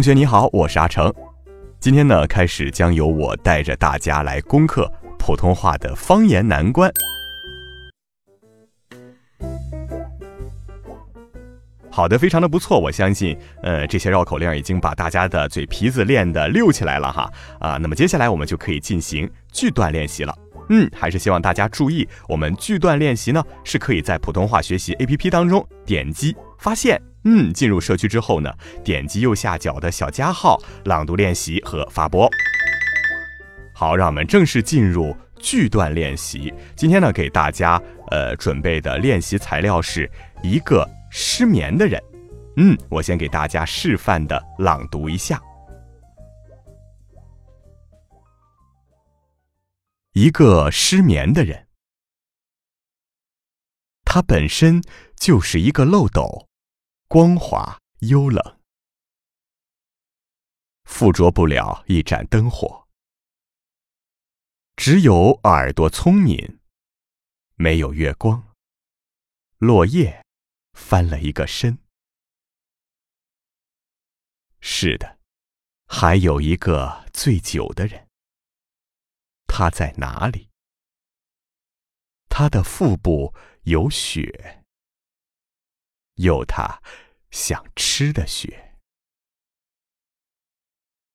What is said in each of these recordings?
同学你好，我是阿成。今天呢，开始将由我带着大家来攻克普通话的方言难关。好的，非常的不错，我相信，呃，这些绕口令已经把大家的嘴皮子练得溜起来了哈啊。那么接下来我们就可以进行句段练习了。嗯，还是希望大家注意，我们句段练习呢是可以在普通话学习 APP 当中点击发现，嗯，进入社区之后呢，点击右下角的小加号，朗读练习和发播。好，让我们正式进入句段练习。今天呢，给大家呃准备的练习材料是一个失眠的人。嗯，我先给大家示范的朗读一下。一个失眠的人，他本身就是一个漏斗，光滑幽冷，附着不了一盏灯火。只有耳朵聪明，没有月光。落叶翻了一个身。是的，还有一个醉酒的人。他在哪里？他的腹部有血，有他想吃的雪，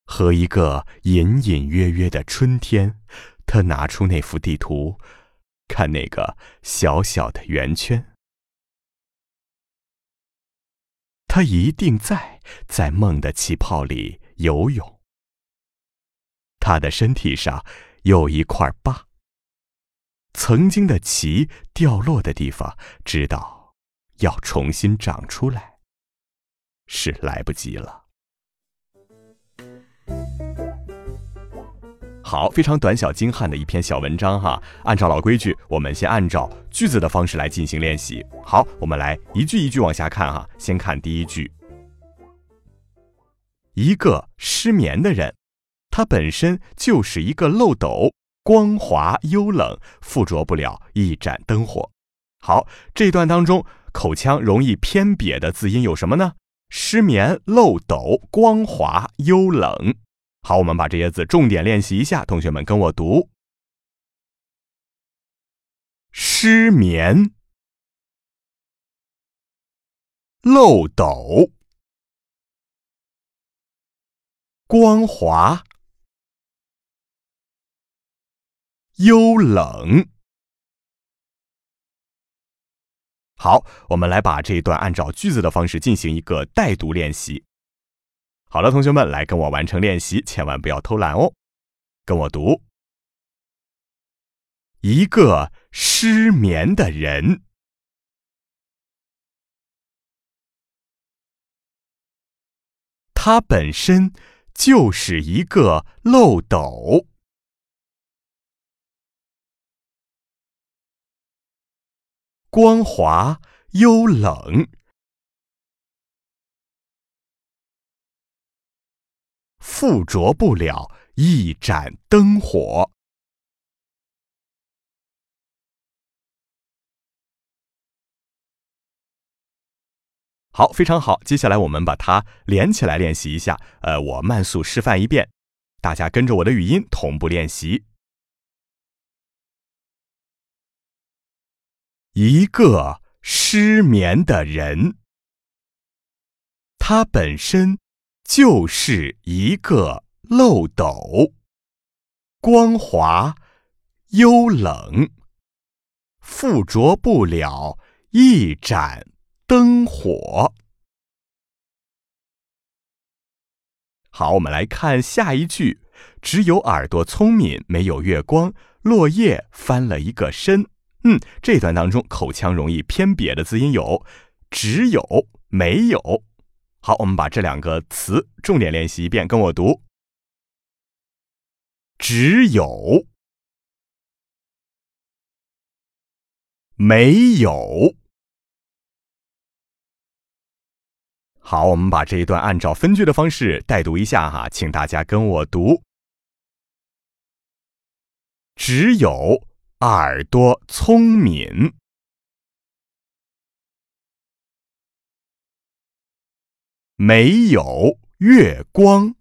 和一个隐隐约约的春天。他拿出那幅地图，看那个小小的圆圈。他一定在在梦的气泡里游泳。他的身体上。有一块疤，曾经的鳍掉落的地方，知道要重新长出来，是来不及了。好，非常短小精悍的一篇小文章哈。按照老规矩，我们先按照句子的方式来进行练习。好，我们来一句一句往下看哈。先看第一句：一个失眠的人。他本身就是一个漏斗，光滑幽冷，附着不了一盏灯火。好，这段当中口腔容易偏瘪的字音有什么呢？失眠、漏斗、光滑、幽冷。好，我们把这些字重点练习一下，同学们跟我读：失眠、漏斗、光滑。幽冷。好，我们来把这一段按照句子的方式进行一个带读练习。好了，同学们，来跟我完成练习，千万不要偷懒哦。跟我读：一个失眠的人，他本身就是一个漏斗。光滑幽冷，附着不了一盏灯火。好，非常好。接下来我们把它连起来练习一下。呃，我慢速示范一遍，大家跟着我的语音同步练习。一个失眠的人，他本身就是一个漏斗，光滑幽冷，附着不了一盏灯火。好，我们来看下一句：只有耳朵聪明，没有月光。落叶翻了一个身。嗯，这段当中口腔容易偏瘪的字音有只有、没有。好，我们把这两个词重点练习一遍，跟我读：只有、没有。好，我们把这一段按照分句的方式带读一下哈，请大家跟我读：只有耳朵聪明，没有月光，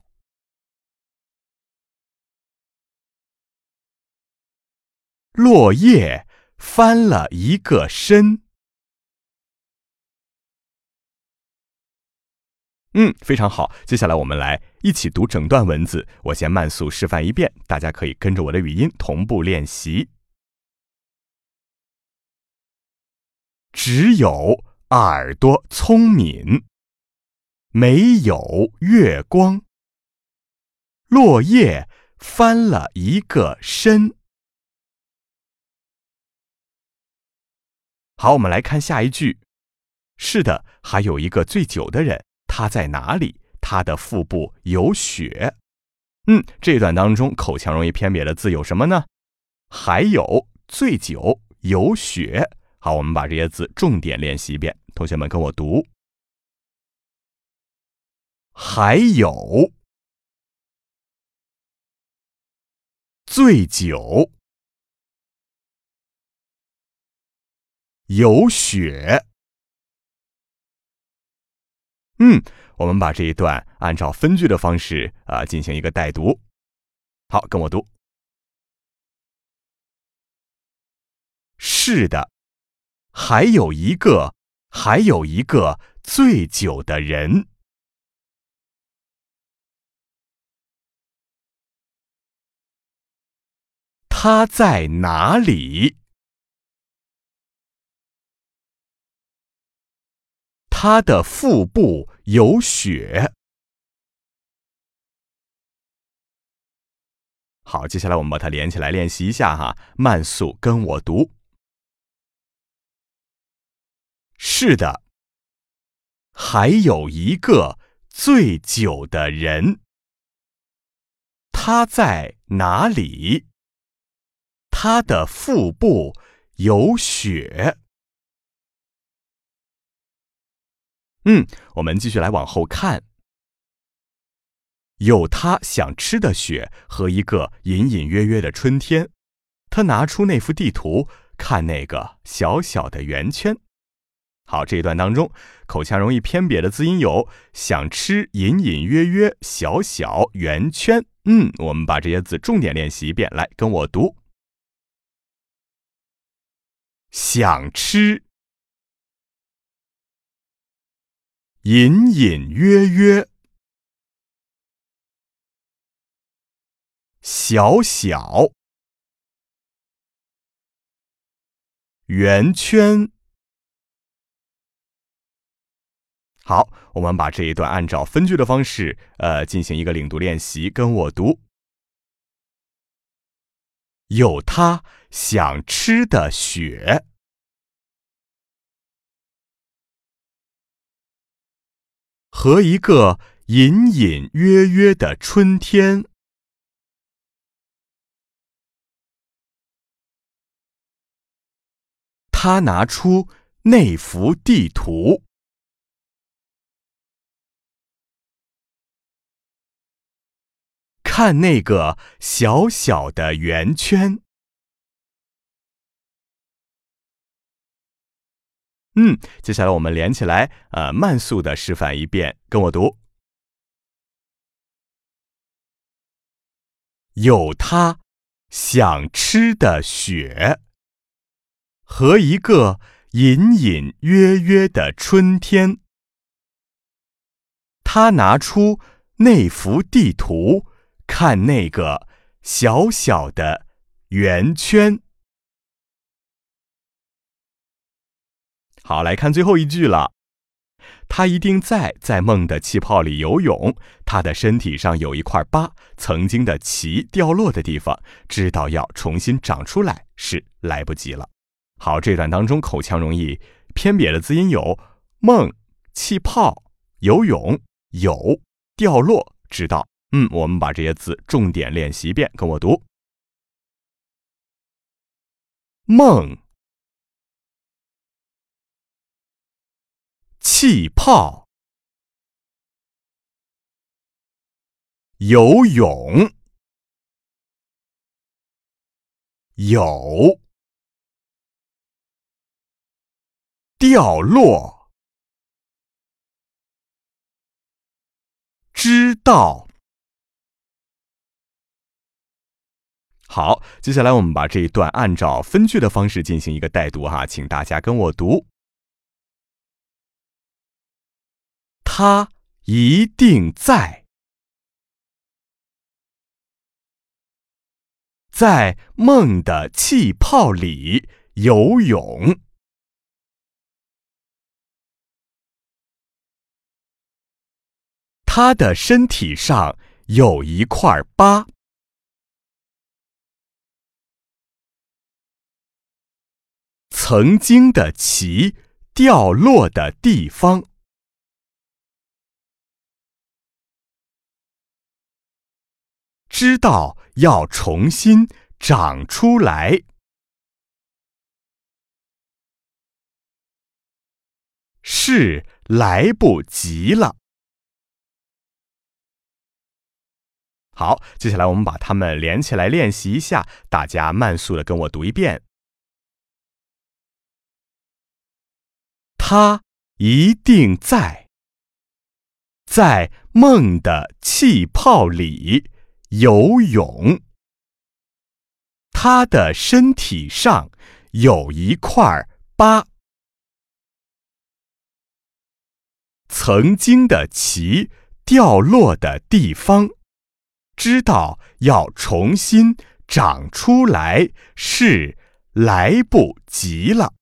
落叶翻了一个身。嗯，非常好。接下来我们来一起读整段文字，我先慢速示范一遍，大家可以跟着我的语音同步练习。只有耳朵聪明，没有月光，落叶翻了一个身。好，我们来看下一句。是的，还有一个醉酒的人。他在哪里？他的腹部有血。嗯，这段当中口腔容易偏瘪的字有什么呢？还有醉酒有血。好，我们把这些字重点练习一遍。同学们跟我读：还有醉酒有雪。嗯，我们把这一段按照分句的方式啊进行一个带读。好，跟我读。是的，还有一个，还有一个醉酒的人。他在哪里？他的腹部有血。好，接下来我们把它连起来练习一下哈，慢速跟我读。是的，还有一个醉酒的人。他在哪里？他的腹部有血。嗯，我们继续来往后看。有他想吃的雪和一个隐隐约约的春天。他拿出那幅地图，看那个小小的圆圈。好，这一段当中，口腔容易偏瘪的字音有想吃、隐隐约约、小小、圆圈。嗯，我们把这些字重点练习一遍，来跟我读：想吃。隐隐约约，小小圆圈。好，我们把这一段按照分句的方式，呃，进行一个领读练习。跟我读：有他想吃的雪。和一个隐隐约约的春天，他拿出那幅地图，看那个小小的圆圈。嗯，接下来我们连起来，呃，慢速的示范一遍，跟我读：有他想吃的雪，和一个隐隐约约的春天。他拿出那幅地图，看那个小小的圆圈。好，来看最后一句了。他一定在在梦的气泡里游泳。他的身体上有一块疤，曾经的鳍掉落的地方，知道要重新长出来是来不及了。好，这段当中口腔容易偏瘪的字音有梦、气泡、游泳、有、掉落，知道。嗯，我们把这些字重点练习一遍，跟我读：梦、气泡、游泳、有。掉落，知道。好，接下来我们把这一段按照分句的方式进行一个带读哈，请大家跟我读。他一定在，在梦的气泡里游泳。他的身体上有一块疤，曾经的旗掉落的地方，知道要重新长出来，是来不及了。好，接下来我们把它们连起来练习一下。大家慢速的跟我读一遍。他一定在，在梦的气泡里游泳。他的身体上有一块疤，曾经的旗掉落的地方。知道要重新长出来是来不及了。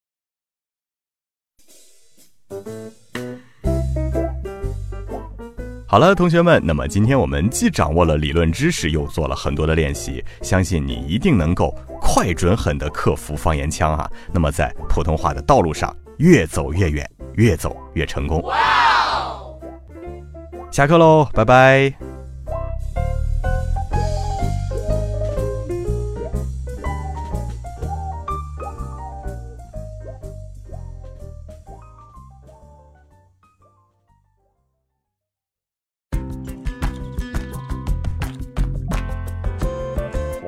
好了，同学们，那么今天我们既掌握了理论知识，又做了很多的练习，相信你一定能够快、准、狠的克服方言腔啊！那么在普通话的道路上越走越远，越走越成功。下课喽，拜拜。